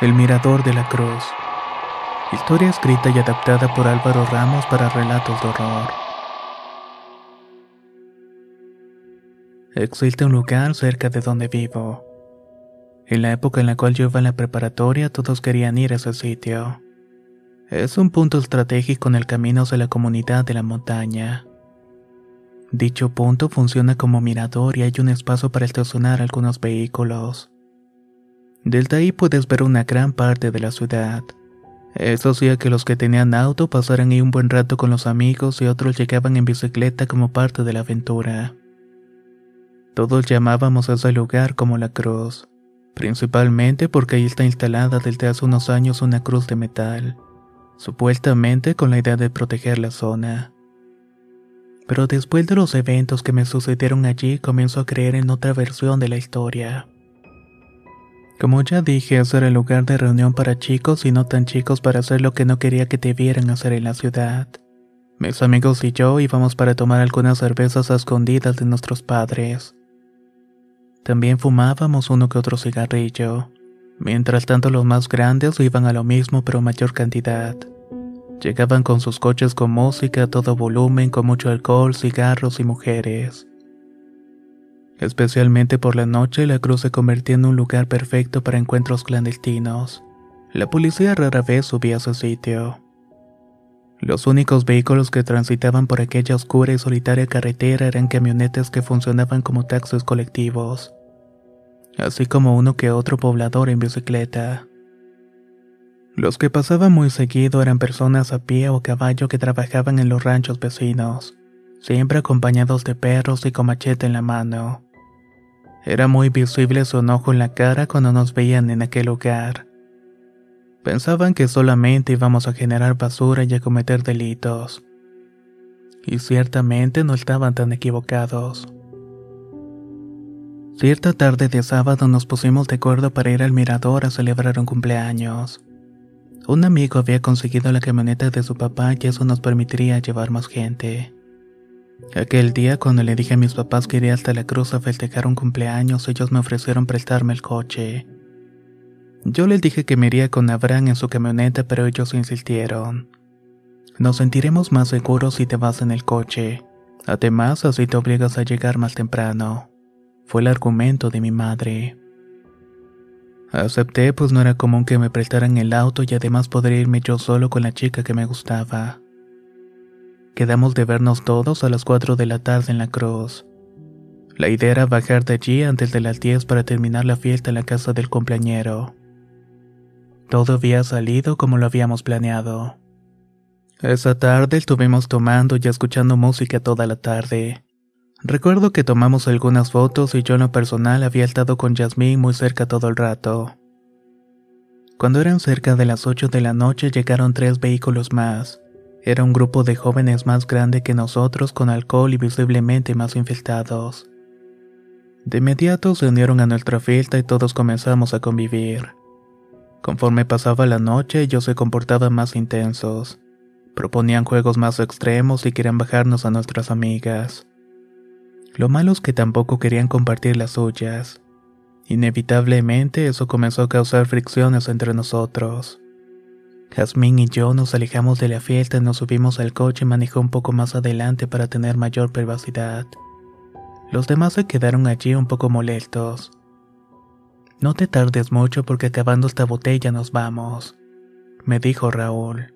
El Mirador de la Cruz. Historia escrita y adaptada por Álvaro Ramos para relatos de horror. Existe un lugar cerca de donde vivo. En la época en la cual yo iba en la preparatoria, todos querían ir a ese sitio. Es un punto estratégico en el camino hacia la comunidad de la montaña. Dicho punto funciona como mirador y hay un espacio para estacionar algunos vehículos. Desde ahí puedes ver una gran parte de la ciudad. Eso hacía que los que tenían auto pasaran ahí un buen rato con los amigos y otros llegaban en bicicleta como parte de la aventura. Todos llamábamos a ese lugar como la cruz, principalmente porque ahí está instalada desde hace unos años una cruz de metal, supuestamente con la idea de proteger la zona. Pero después de los eventos que me sucedieron allí comienzo a creer en otra versión de la historia. Como ya dije, ese era el lugar de reunión para chicos y no tan chicos para hacer lo que no quería que te vieran hacer en la ciudad. Mis amigos y yo íbamos para tomar algunas cervezas a escondidas de nuestros padres. También fumábamos uno que otro cigarrillo. Mientras tanto los más grandes iban a lo mismo pero mayor cantidad. Llegaban con sus coches con música a todo volumen, con mucho alcohol, cigarros y mujeres. Especialmente por la noche, la cruz se convertía en un lugar perfecto para encuentros clandestinos. La policía rara vez subía a ese sitio. Los únicos vehículos que transitaban por aquella oscura y solitaria carretera eran camionetas que funcionaban como taxis colectivos, así como uno que otro poblador en bicicleta. Los que pasaban muy seguido eran personas a pie o caballo que trabajaban en los ranchos vecinos, siempre acompañados de perros y con machete en la mano. Era muy visible su enojo en la cara cuando nos veían en aquel lugar. Pensaban que solamente íbamos a generar basura y a cometer delitos. Y ciertamente no estaban tan equivocados. Cierta tarde de sábado nos pusimos de acuerdo para ir al mirador a celebrar un cumpleaños. Un amigo había conseguido la camioneta de su papá y eso nos permitiría llevar más gente. Aquel día cuando le dije a mis papás que iría hasta la cruz a festejar un cumpleaños, ellos me ofrecieron prestarme el coche. Yo les dije que me iría con Abraham en su camioneta, pero ellos insistieron. Nos sentiremos más seguros si te vas en el coche. Además, así te obligas a llegar más temprano. Fue el argumento de mi madre. Acepté, pues no era común que me prestaran el auto y además podría irme yo solo con la chica que me gustaba. Quedamos de vernos todos a las 4 de la tarde en la cruz. La idea era bajar de allí antes de las 10 para terminar la fiesta en la casa del compañero. Todo había salido como lo habíamos planeado. Esa tarde estuvimos tomando y escuchando música toda la tarde. Recuerdo que tomamos algunas fotos y yo en lo personal había estado con Yasmín muy cerca todo el rato. Cuando eran cerca de las 8 de la noche llegaron tres vehículos más. Era un grupo de jóvenes más grande que nosotros con alcohol y visiblemente más infestados. De inmediato se unieron a nuestra fiesta y todos comenzamos a convivir. Conforme pasaba la noche ellos se comportaban más intensos. Proponían juegos más extremos y querían bajarnos a nuestras amigas. Lo malo es que tampoco querían compartir las suyas. Inevitablemente eso comenzó a causar fricciones entre nosotros. Jazmín y yo nos alejamos de la fiesta y nos subimos al coche y manejó un poco más adelante para tener mayor privacidad. Los demás se quedaron allí un poco molestos. No te tardes mucho porque acabando esta botella nos vamos, me dijo Raúl.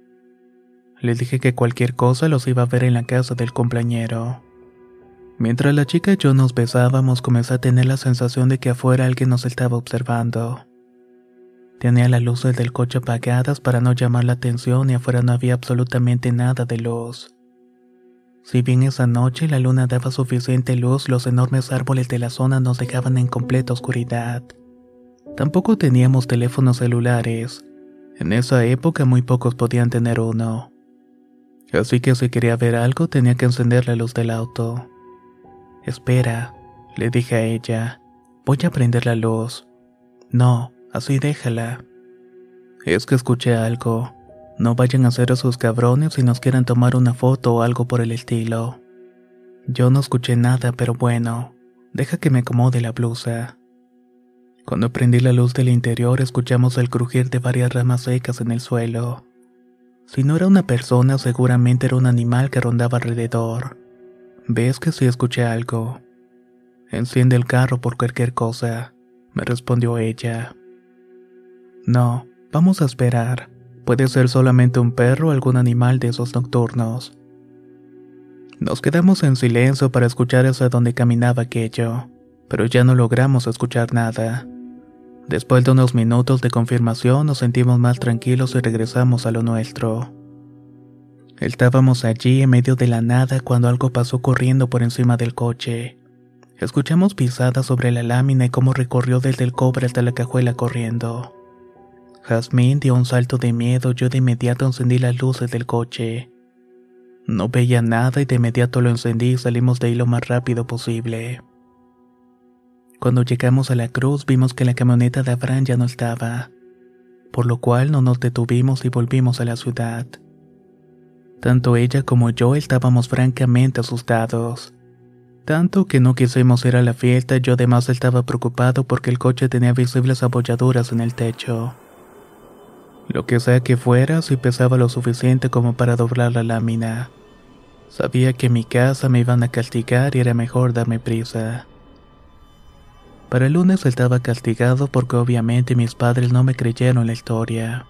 Le dije que cualquier cosa los iba a ver en la casa del compañero. Mientras la chica y yo nos besábamos, comencé a tener la sensación de que afuera alguien nos estaba observando. Tenía las luces del coche apagadas para no llamar la atención y afuera no había absolutamente nada de luz. Si bien esa noche la luna daba suficiente luz, los enormes árboles de la zona nos dejaban en completa oscuridad. Tampoco teníamos teléfonos celulares. En esa época muy pocos podían tener uno. Así que si quería ver algo tenía que encender la luz del auto. Espera, le dije a ella. Voy a prender la luz. No, así déjala. Es que escuché algo. No vayan a ser esos cabrones si nos quieren tomar una foto o algo por el estilo. Yo no escuché nada, pero bueno, deja que me acomode la blusa. Cuando prendí la luz del interior escuchamos el crujir de varias ramas secas en el suelo. Si no era una persona, seguramente era un animal que rondaba alrededor. ¿Ves que sí escuché algo? Enciende el carro por cualquier cosa, me respondió ella. No, vamos a esperar. Puede ser solamente un perro o algún animal de esos nocturnos. Nos quedamos en silencio para escuchar hacia donde caminaba aquello, pero ya no logramos escuchar nada. Después de unos minutos de confirmación nos sentimos más tranquilos y regresamos a lo nuestro. Estábamos allí en medio de la nada cuando algo pasó corriendo por encima del coche. Escuchamos pisadas sobre la lámina y cómo recorrió desde el cobre hasta la cajuela corriendo. Jazmín dio un salto de miedo, yo de inmediato encendí las luces del coche. No veía nada y de inmediato lo encendí y salimos de ahí lo más rápido posible. Cuando llegamos a la cruz vimos que la camioneta de Abraham ya no estaba, por lo cual no nos detuvimos y volvimos a la ciudad. Tanto ella como yo estábamos francamente asustados. Tanto que no quisimos ir a la fiesta, yo además estaba preocupado porque el coche tenía visibles abolladuras en el techo. Lo que sea que fuera, si pesaba lo suficiente como para doblar la lámina. Sabía que en mi casa me iban a castigar y era mejor darme prisa. Para el lunes estaba castigado porque obviamente mis padres no me creyeron la historia.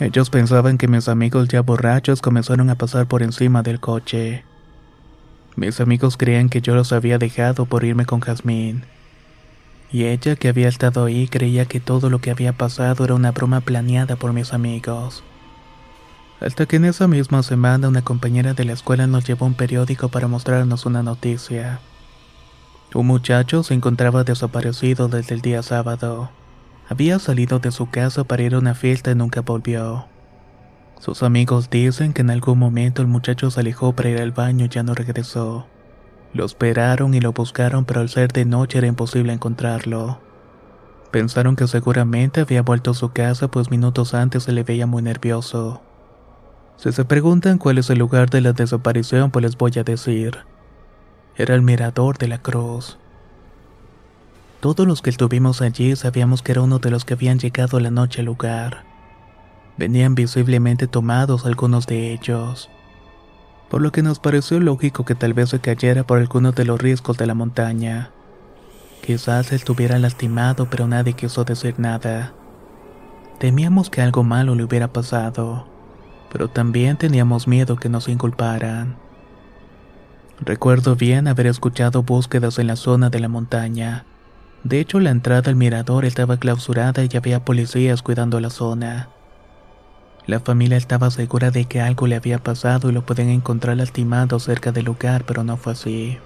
Ellos pensaban que mis amigos ya borrachos comenzaron a pasar por encima del coche. Mis amigos creían que yo los había dejado por irme con Jazmín. Y ella, que había estado ahí, creía que todo lo que había pasado era una broma planeada por mis amigos. Hasta que en esa misma semana una compañera de la escuela nos llevó un periódico para mostrarnos una noticia. Un muchacho se encontraba desaparecido desde el día sábado. Había salido de su casa para ir a una fiesta y nunca volvió. Sus amigos dicen que en algún momento el muchacho se alejó para ir al baño y ya no regresó. Lo esperaron y lo buscaron, pero al ser de noche era imposible encontrarlo. Pensaron que seguramente había vuelto a su casa, pues minutos antes se le veía muy nervioso. Si se preguntan cuál es el lugar de la desaparición, pues les voy a decir. Era el mirador de la cruz. Todos los que estuvimos allí sabíamos que era uno de los que habían llegado la noche al lugar. Venían visiblemente tomados algunos de ellos, por lo que nos pareció lógico que tal vez se cayera por alguno de los riesgos de la montaña. Quizás estuviera lastimado, pero nadie quiso decir nada. Temíamos que algo malo le hubiera pasado, pero también teníamos miedo que nos inculparan. Recuerdo bien haber escuchado búsquedas en la zona de la montaña, de hecho, la entrada al mirador estaba clausurada y había policías cuidando la zona. La familia estaba segura de que algo le había pasado y lo podían encontrar lastimado cerca del lugar, pero no fue así.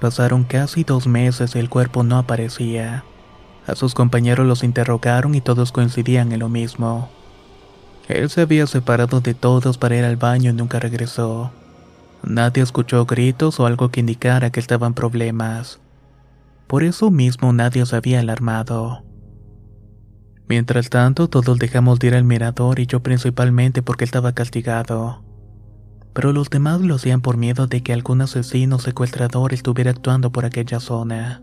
Pasaron casi dos meses y el cuerpo no aparecía. A sus compañeros los interrogaron y todos coincidían en lo mismo. Él se había separado de todos para ir al baño y nunca regresó. Nadie escuchó gritos o algo que indicara que estaban problemas. Por eso mismo nadie se había alarmado. Mientras tanto, todos dejamos de ir al mirador y yo principalmente porque estaba castigado. Pero los demás lo hacían por miedo de que algún asesino o secuestrador estuviera actuando por aquella zona.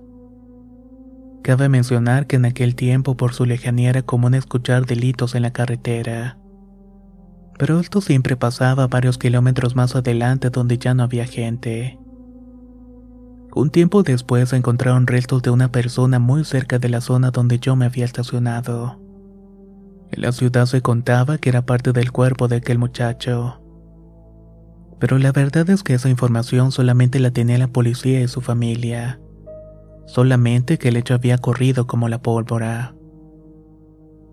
Cabe mencionar que en aquel tiempo por su lejanía era común escuchar delitos en la carretera. Pero esto siempre pasaba varios kilómetros más adelante donde ya no había gente. Un tiempo después encontraron restos de una persona muy cerca de la zona donde yo me había estacionado. En la ciudad se contaba que era parte del cuerpo de aquel muchacho. Pero la verdad es que esa información solamente la tenía la policía y su familia. Solamente que el hecho había corrido como la pólvora.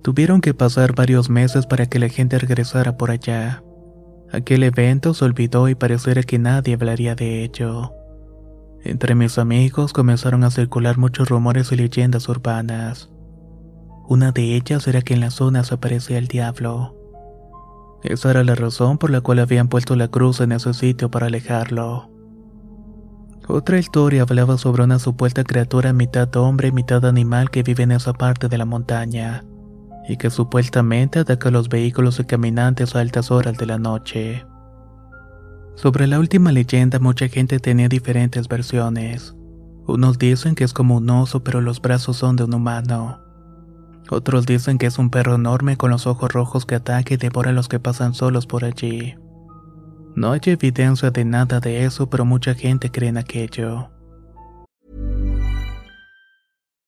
Tuvieron que pasar varios meses para que la gente regresara por allá. Aquel evento se olvidó y pareciera que nadie hablaría de ello. Entre mis amigos comenzaron a circular muchos rumores y leyendas urbanas. Una de ellas era que en la zona se aparecía el diablo. Esa era la razón por la cual habían puesto la cruz en ese sitio para alejarlo. Otra historia hablaba sobre una supuesta criatura mitad hombre mitad animal que vive en esa parte de la montaña y que supuestamente ataca a los vehículos y caminantes a altas horas de la noche. Sobre la última leyenda mucha gente tenía diferentes versiones. Unos dicen que es como un oso pero los brazos son de un humano. Otros dicen que es un perro enorme con los ojos rojos que ataca y devora a los que pasan solos por allí. No hay evidencia de nada de eso, pero mucha gente cree en aquello.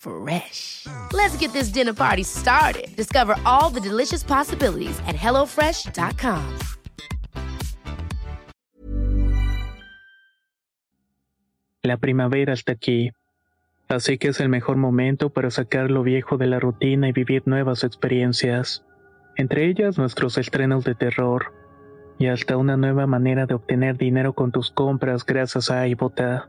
Fresh. Let's get this dinner party started. Discover all the delicious possibilities at hellofresh.com. La primavera está aquí, así que es el mejor momento para sacar lo viejo de la rutina y vivir nuevas experiencias, entre ellas nuestros estrenos de terror y hasta una nueva manera de obtener dinero con tus compras gracias a iBota.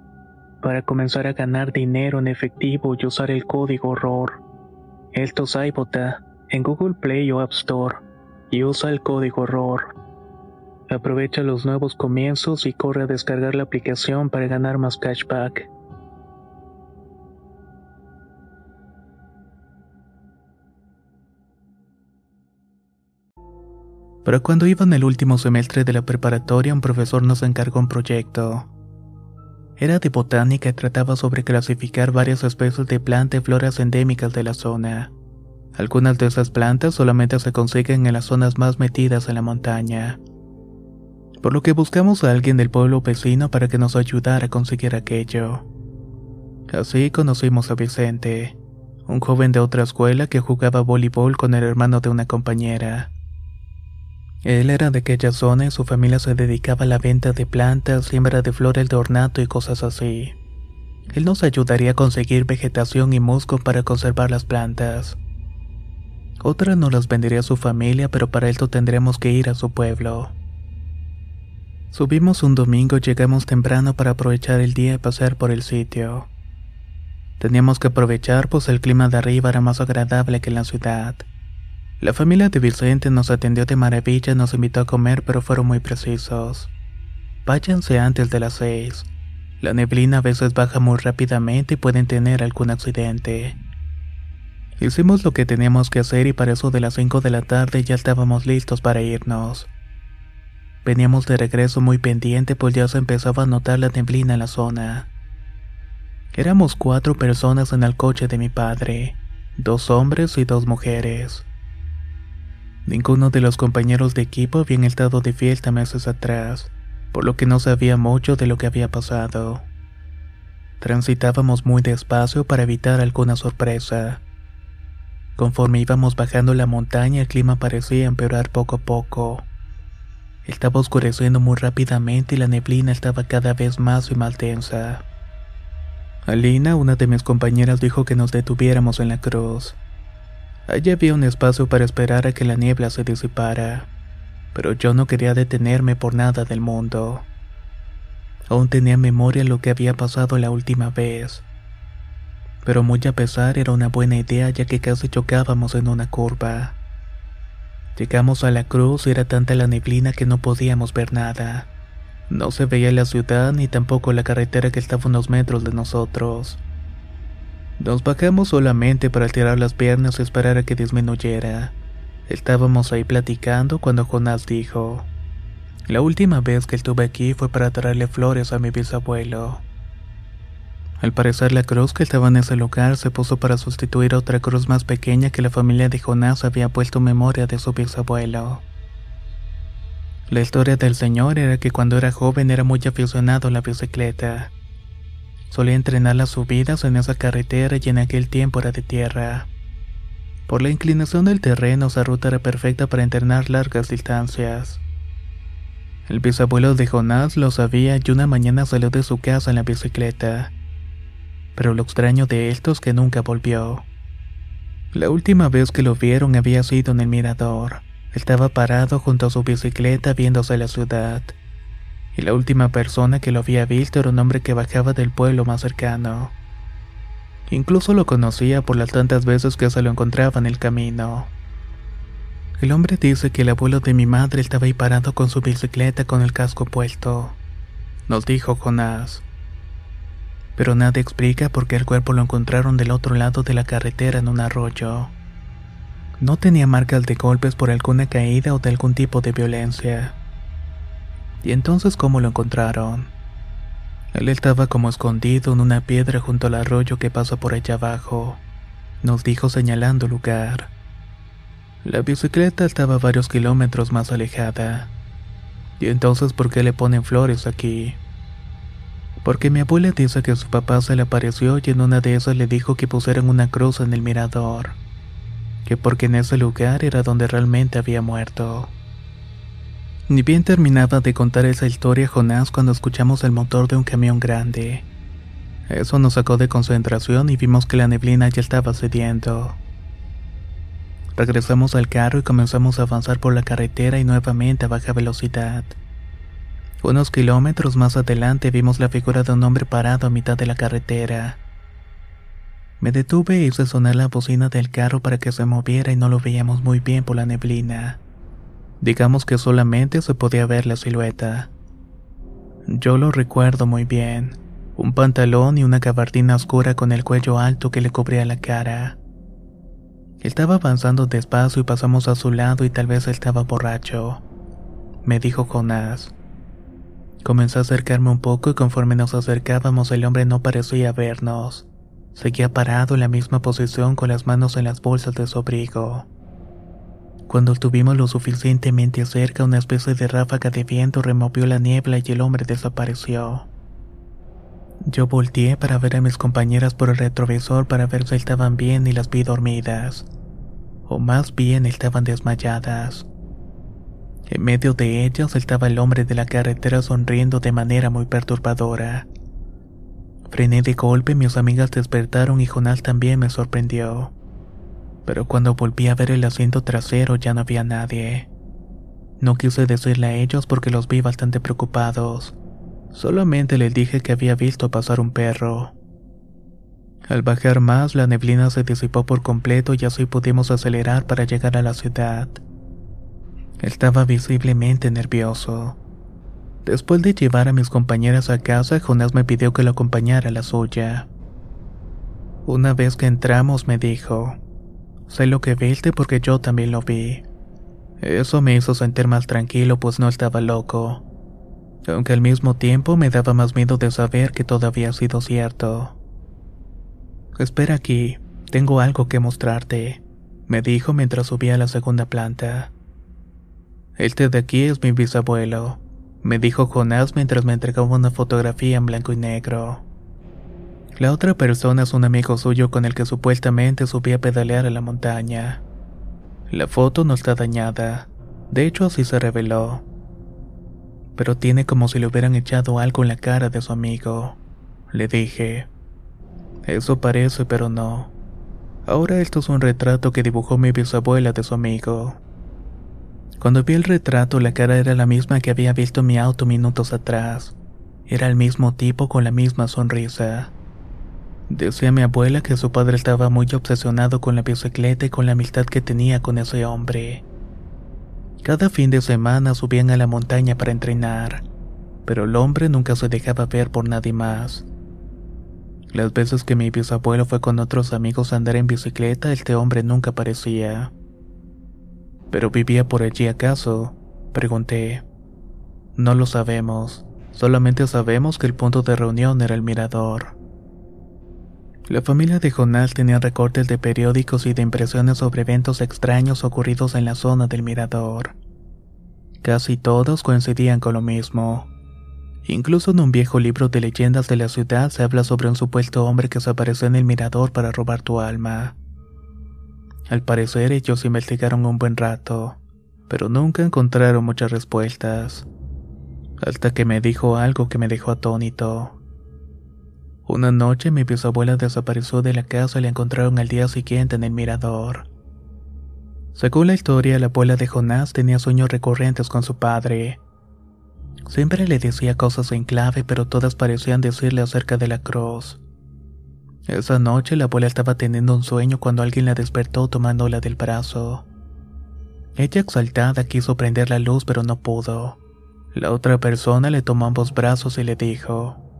para comenzar a ganar dinero en efectivo y usar el código horror. Esto es en Google Play o App Store y usa el código horror. Aprovecha los nuevos comienzos y corre a descargar la aplicación para ganar más cashback. Pero cuando iba en el último semestre de la preparatoria, un profesor nos encargó un proyecto. Era de botánica y trataba sobre clasificar varias especies de plantas y floras endémicas de la zona. Algunas de esas plantas solamente se consiguen en las zonas más metidas en la montaña por lo que buscamos a alguien del pueblo vecino para que nos ayudara a conseguir aquello. Así conocimos a Vicente, un joven de otra escuela que jugaba voleibol con el hermano de una compañera. Él era de aquella zona y su familia se dedicaba a la venta de plantas, siembra de flores de ornato y cosas así. Él nos ayudaría a conseguir vegetación y musgo para conservar las plantas. Otra nos las vendería a su familia, pero para esto tendremos que ir a su pueblo. Subimos un domingo y llegamos temprano para aprovechar el día y pasear por el sitio. Teníamos que aprovechar pues el clima de arriba era más agradable que en la ciudad. La familia de Vicente nos atendió de maravilla nos invitó a comer pero fueron muy precisos. Váyanse antes de las seis. La neblina a veces baja muy rápidamente y pueden tener algún accidente. Hicimos lo que teníamos que hacer y para eso de las 5 de la tarde ya estábamos listos para irnos. Veníamos de regreso muy pendiente pues ya se empezaba a notar la neblina en la zona. Éramos cuatro personas en el coche de mi padre, dos hombres y dos mujeres. Ninguno de los compañeros de equipo habían estado de fiesta meses atrás por lo que no sabía mucho de lo que había pasado. Transitábamos muy despacio para evitar alguna sorpresa. Conforme íbamos bajando la montaña el clima parecía empeorar poco a poco. Estaba oscureciendo muy rápidamente y la neblina estaba cada vez más y más densa. Alina, una de mis compañeras, dijo que nos detuviéramos en la cruz. Allí había un espacio para esperar a que la niebla se disipara pero yo no quería detenerme por nada del mundo. Aún tenía en memoria lo que había pasado la última vez. Pero muy a pesar era una buena idea ya que casi chocábamos en una curva. Llegamos a la cruz y era tanta la neblina que no podíamos ver nada. No se veía la ciudad ni tampoco la carretera que estaba unos metros de nosotros. Nos bajamos solamente para tirar las piernas y esperar a que disminuyera. Estábamos ahí platicando cuando Jonás dijo, La última vez que estuve aquí fue para traerle flores a mi bisabuelo. Al parecer la cruz que estaba en ese lugar se puso para sustituir otra cruz más pequeña que la familia de Jonás había puesto en memoria de su bisabuelo. La historia del señor era que cuando era joven era muy aficionado a la bicicleta. Solía entrenar las subidas en esa carretera y en aquel tiempo era de tierra. Por la inclinación del terreno, esa ruta era perfecta para entrenar largas distancias. El bisabuelo de Jonás lo sabía y una mañana salió de su casa en la bicicleta. Pero lo extraño de esto es que nunca volvió. La última vez que lo vieron había sido en el mirador. Estaba parado junto a su bicicleta viéndose la ciudad. Y la última persona que lo había visto era un hombre que bajaba del pueblo más cercano. Incluso lo conocía por las tantas veces que se lo encontraba en el camino. El hombre dice que el abuelo de mi madre estaba ahí parado con su bicicleta con el casco puesto. Nos dijo Jonás. Pero nada explica por qué el cuerpo lo encontraron del otro lado de la carretera en un arroyo. No tenía marcas de golpes por alguna caída o de algún tipo de violencia. ¿Y entonces cómo lo encontraron? Él estaba como escondido en una piedra junto al arroyo que pasa por allá abajo, nos dijo señalando el lugar. La bicicleta estaba varios kilómetros más alejada. ¿Y entonces por qué le ponen flores aquí? Porque mi abuela dice que su papá se le apareció y en una de esas le dijo que pusieran una cruz en el mirador, que porque en ese lugar era donde realmente había muerto. Ni bien terminaba de contar esa historia Jonás cuando escuchamos el motor de un camión grande. Eso nos sacó de concentración y vimos que la neblina ya estaba cediendo. Regresamos al carro y comenzamos a avanzar por la carretera y nuevamente a baja velocidad. Unos kilómetros más adelante vimos la figura de un hombre parado a mitad de la carretera. Me detuve y hice sonar la bocina del carro para que se moviera y no lo veíamos muy bien por la neblina. Digamos que solamente se podía ver la silueta. Yo lo recuerdo muy bien. Un pantalón y una gabardina oscura con el cuello alto que le cubría la cara. Estaba avanzando despacio y pasamos a su lado y tal vez estaba borracho. Me dijo Jonás. Comencé a acercarme un poco y conforme nos acercábamos el hombre no parecía vernos. Seguía parado en la misma posición con las manos en las bolsas de su abrigo. Cuando estuvimos lo suficientemente cerca, una especie de ráfaga de viento removió la niebla y el hombre desapareció. Yo volteé para ver a mis compañeras por el retrovisor para ver si estaban bien y las vi dormidas. O más bien estaban desmayadas. En medio de ellas estaba el hombre de la carretera sonriendo de manera muy perturbadora. Frené de golpe, mis amigas despertaron y Jonás también me sorprendió. Pero cuando volví a ver el asiento trasero ya no había nadie. No quise decirle a ellos porque los vi bastante preocupados. Solamente les dije que había visto pasar un perro. Al bajar más, la neblina se disipó por completo y así pudimos acelerar para llegar a la ciudad. Estaba visiblemente nervioso. Después de llevar a mis compañeras a casa, Jonás me pidió que lo acompañara a la suya. Una vez que entramos me dijo, sé lo que viste porque yo también lo vi. Eso me hizo sentir más tranquilo pues no estaba loco, aunque al mismo tiempo me daba más miedo de saber que todo había sido cierto. Espera aquí, tengo algo que mostrarte, me dijo mientras subía a la segunda planta. Este de aquí es mi bisabuelo me dijo Jonás mientras me entregaba una fotografía en blanco y negro. La otra persona es un amigo suyo con el que supuestamente subía a pedalear a la montaña. La foto no está dañada, de hecho así se reveló. Pero tiene como si le hubieran echado algo en la cara de su amigo. Le dije. Eso parece, pero no. Ahora esto es un retrato que dibujó mi bisabuela de su amigo. Cuando vi el retrato, la cara era la misma que había visto en mi auto minutos atrás. Era el mismo tipo con la misma sonrisa. Decía mi abuela que su padre estaba muy obsesionado con la bicicleta y con la amistad que tenía con ese hombre. Cada fin de semana subían a la montaña para entrenar, pero el hombre nunca se dejaba ver por nadie más. Las veces que mi bisabuelo fue con otros amigos a andar en bicicleta, este hombre nunca aparecía. ¿Pero vivía por allí acaso? Pregunté. No lo sabemos. Solamente sabemos que el punto de reunión era el mirador. La familia de Jonás tenía recortes de periódicos y de impresiones sobre eventos extraños ocurridos en la zona del mirador. Casi todos coincidían con lo mismo. Incluso en un viejo libro de leyendas de la ciudad se habla sobre un supuesto hombre que se apareció en el mirador para robar tu alma. Al parecer ellos investigaron un buen rato, pero nunca encontraron muchas respuestas. Hasta que me dijo algo que me dejó atónito. Una noche mi bisabuela desapareció de la casa y la encontraron al día siguiente en el mirador. Según la historia, la abuela de Jonás tenía sueños recurrentes con su padre. Siempre le decía cosas en clave, pero todas parecían decirle acerca de la cruz. Esa noche la abuela estaba teniendo un sueño cuando alguien la despertó tomándola del brazo. Ella exaltada quiso prender la luz pero no pudo. La otra persona le tomó ambos brazos y le dijo,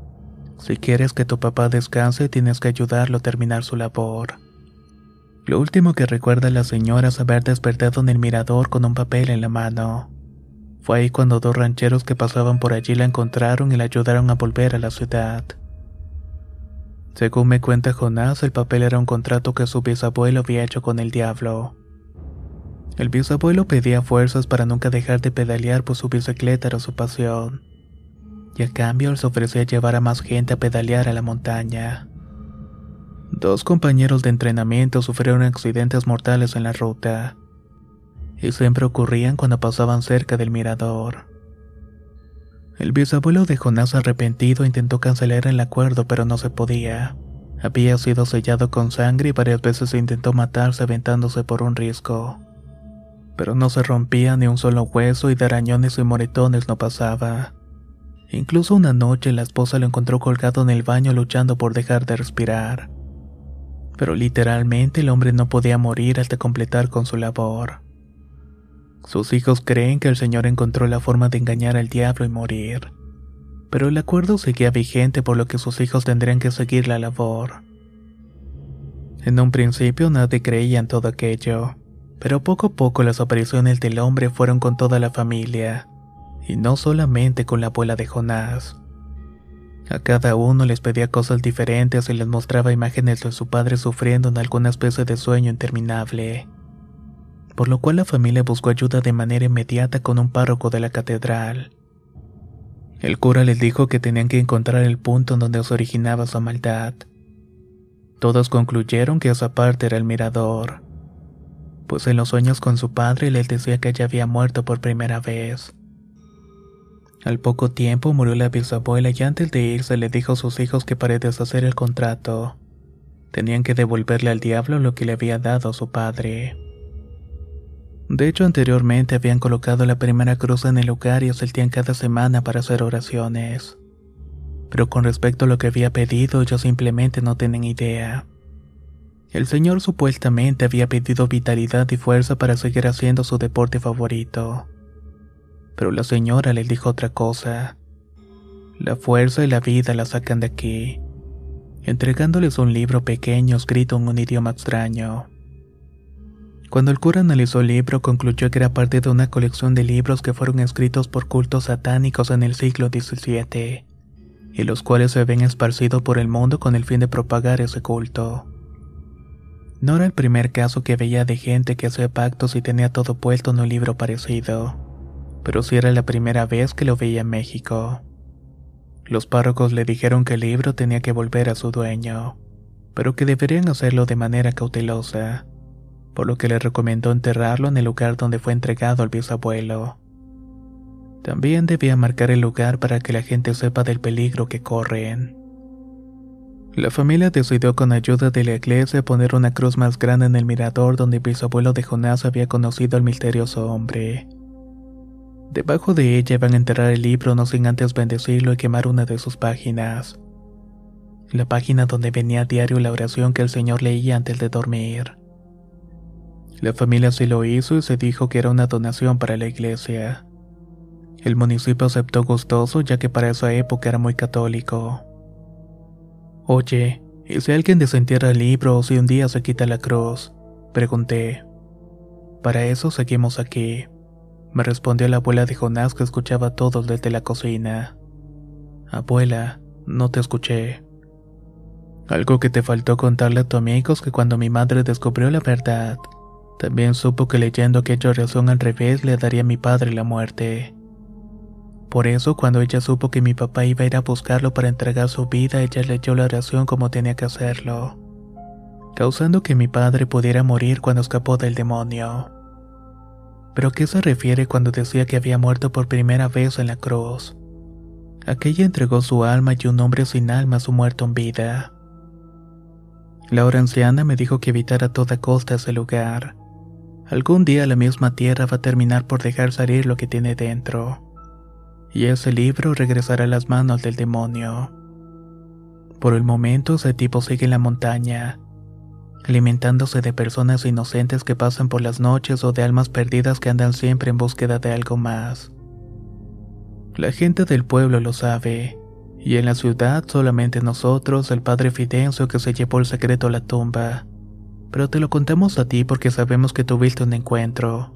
si quieres que tu papá descanse tienes que ayudarlo a terminar su labor. Lo último que recuerda la señora es haber despertado en el mirador con un papel en la mano. Fue ahí cuando dos rancheros que pasaban por allí la encontraron y la ayudaron a volver a la ciudad. Según me cuenta Jonás, el papel era un contrato que su bisabuelo había hecho con el diablo. El bisabuelo pedía fuerzas para nunca dejar de pedalear pues su bicicleta era su pasión. Y a cambio él se ofrecía llevar a más gente a pedalear a la montaña. Dos compañeros de entrenamiento sufrieron accidentes mortales en la ruta. Y siempre ocurrían cuando pasaban cerca del mirador. El bisabuelo de Jonás arrepentido intentó cancelar el acuerdo pero no se podía. Había sido sellado con sangre y varias veces intentó matarse aventándose por un risco. Pero no se rompía ni un solo hueso y de arañones y moretones no pasaba. Incluso una noche la esposa lo encontró colgado en el baño luchando por dejar de respirar. Pero literalmente el hombre no podía morir hasta completar con su labor. Sus hijos creen que el Señor encontró la forma de engañar al diablo y morir. Pero el acuerdo seguía vigente por lo que sus hijos tendrían que seguir la labor. En un principio nadie creía en todo aquello, pero poco a poco las apariciones del hombre fueron con toda la familia, y no solamente con la abuela de Jonás. A cada uno les pedía cosas diferentes y les mostraba imágenes de su padre sufriendo en alguna especie de sueño interminable por lo cual la familia buscó ayuda de manera inmediata con un párroco de la catedral. El cura les dijo que tenían que encontrar el punto en donde se originaba su maldad. Todos concluyeron que esa parte era el mirador. pues en los sueños con su padre les decía que ella había muerto por primera vez. Al poco tiempo murió la bisabuela y antes de irse le dijo a sus hijos que para deshacer el contrato, tenían que devolverle al diablo lo que le había dado su padre. De hecho, anteriormente habían colocado la primera cruz en el lugar y asistían cada semana para hacer oraciones. Pero con respecto a lo que había pedido, ellos simplemente no tienen idea. El señor supuestamente había pedido vitalidad y fuerza para seguir haciendo su deporte favorito. Pero la señora le dijo otra cosa. La fuerza y la vida la sacan de aquí, entregándoles un libro pequeño escrito en un idioma extraño. Cuando el cura analizó el libro, concluyó que era parte de una colección de libros que fueron escritos por cultos satánicos en el siglo XVII, y los cuales se habían esparcido por el mundo con el fin de propagar ese culto. No era el primer caso que veía de gente que hacía pactos y tenía todo puesto en un libro parecido, pero sí era la primera vez que lo veía en México. Los párrocos le dijeron que el libro tenía que volver a su dueño, pero que deberían hacerlo de manera cautelosa por lo que le recomendó enterrarlo en el lugar donde fue entregado al bisabuelo. También debía marcar el lugar para que la gente sepa del peligro que corren. La familia decidió con ayuda de la iglesia poner una cruz más grande en el mirador donde el bisabuelo de Jonás había conocido al misterioso hombre. Debajo de ella iban a enterrar el libro no sin antes bendecirlo y quemar una de sus páginas. La página donde venía a diario la oración que el Señor leía antes de dormir. La familia sí lo hizo y se dijo que era una donación para la iglesia. El municipio aceptó gustoso ya que para esa época era muy católico. Oye, ¿y si alguien desentierra el libro o si un día se quita la cruz? Pregunté. Para eso seguimos aquí. Me respondió la abuela de Jonás que escuchaba a todos desde la cocina. Abuela, no te escuché. Algo que te faltó contarle a tu amigos que cuando mi madre descubrió la verdad, también supo que leyendo aquella oración al revés le daría a mi padre la muerte. Por eso, cuando ella supo que mi papá iba a ir a buscarlo para entregar su vida, ella leyó la oración como tenía que hacerlo, causando que mi padre pudiera morir cuando escapó del demonio. ¿Pero qué se refiere cuando decía que había muerto por primera vez en la cruz? Aquella entregó su alma y un hombre sin alma su muerto en vida. La anciana me dijo que evitara a toda costa ese lugar, Algún día la misma tierra va a terminar por dejar salir lo que tiene dentro. Y ese libro regresará a las manos del demonio. Por el momento ese tipo sigue en la montaña, alimentándose de personas inocentes que pasan por las noches o de almas perdidas que andan siempre en búsqueda de algo más. La gente del pueblo lo sabe, y en la ciudad solamente nosotros, el padre Fidencio que se llevó el secreto a la tumba, pero te lo contamos a ti porque sabemos que tuviste un encuentro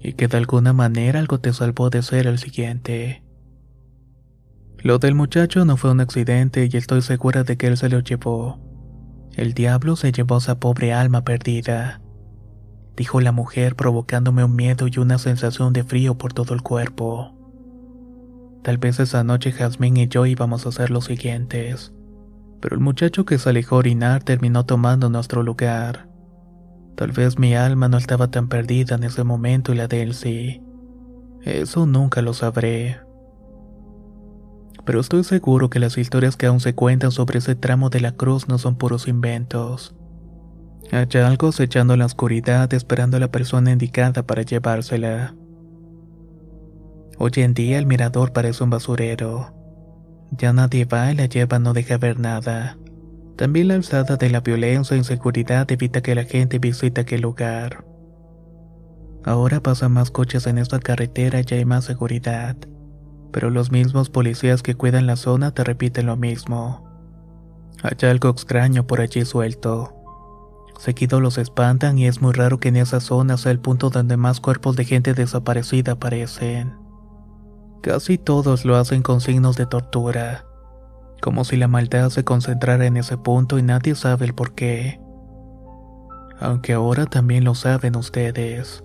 y que de alguna manera algo te salvó de ser el siguiente. Lo del muchacho no fue un accidente y estoy segura de que él se lo llevó. El diablo se llevó esa pobre alma perdida, dijo la mujer provocándome un miedo y una sensación de frío por todo el cuerpo. Tal vez esa noche Jazmín y yo íbamos a hacer los siguientes pero el muchacho que se alejó a orinar terminó tomando nuestro lugar. Tal vez mi alma no estaba tan perdida en ese momento y la de él sí. Eso nunca lo sabré. Pero estoy seguro que las historias que aún se cuentan sobre ese tramo de la cruz no son puros inventos. Hay algo echando en la oscuridad esperando a la persona indicada para llevársela. Hoy en día el mirador parece un basurero. Ya nadie va y la lleva no deja ver nada. También la alzada de la violencia e inseguridad evita que la gente visite aquel lugar. Ahora pasan más coches en esta carretera y hay más seguridad. Pero los mismos policías que cuidan la zona te repiten lo mismo. Hay algo extraño por allí suelto. Seguido los espantan y es muy raro que en esa zona sea el punto donde más cuerpos de gente desaparecida aparecen. Casi todos lo hacen con signos de tortura, como si la maldad se concentrara en ese punto y nadie sabe el por qué. Aunque ahora también lo saben ustedes.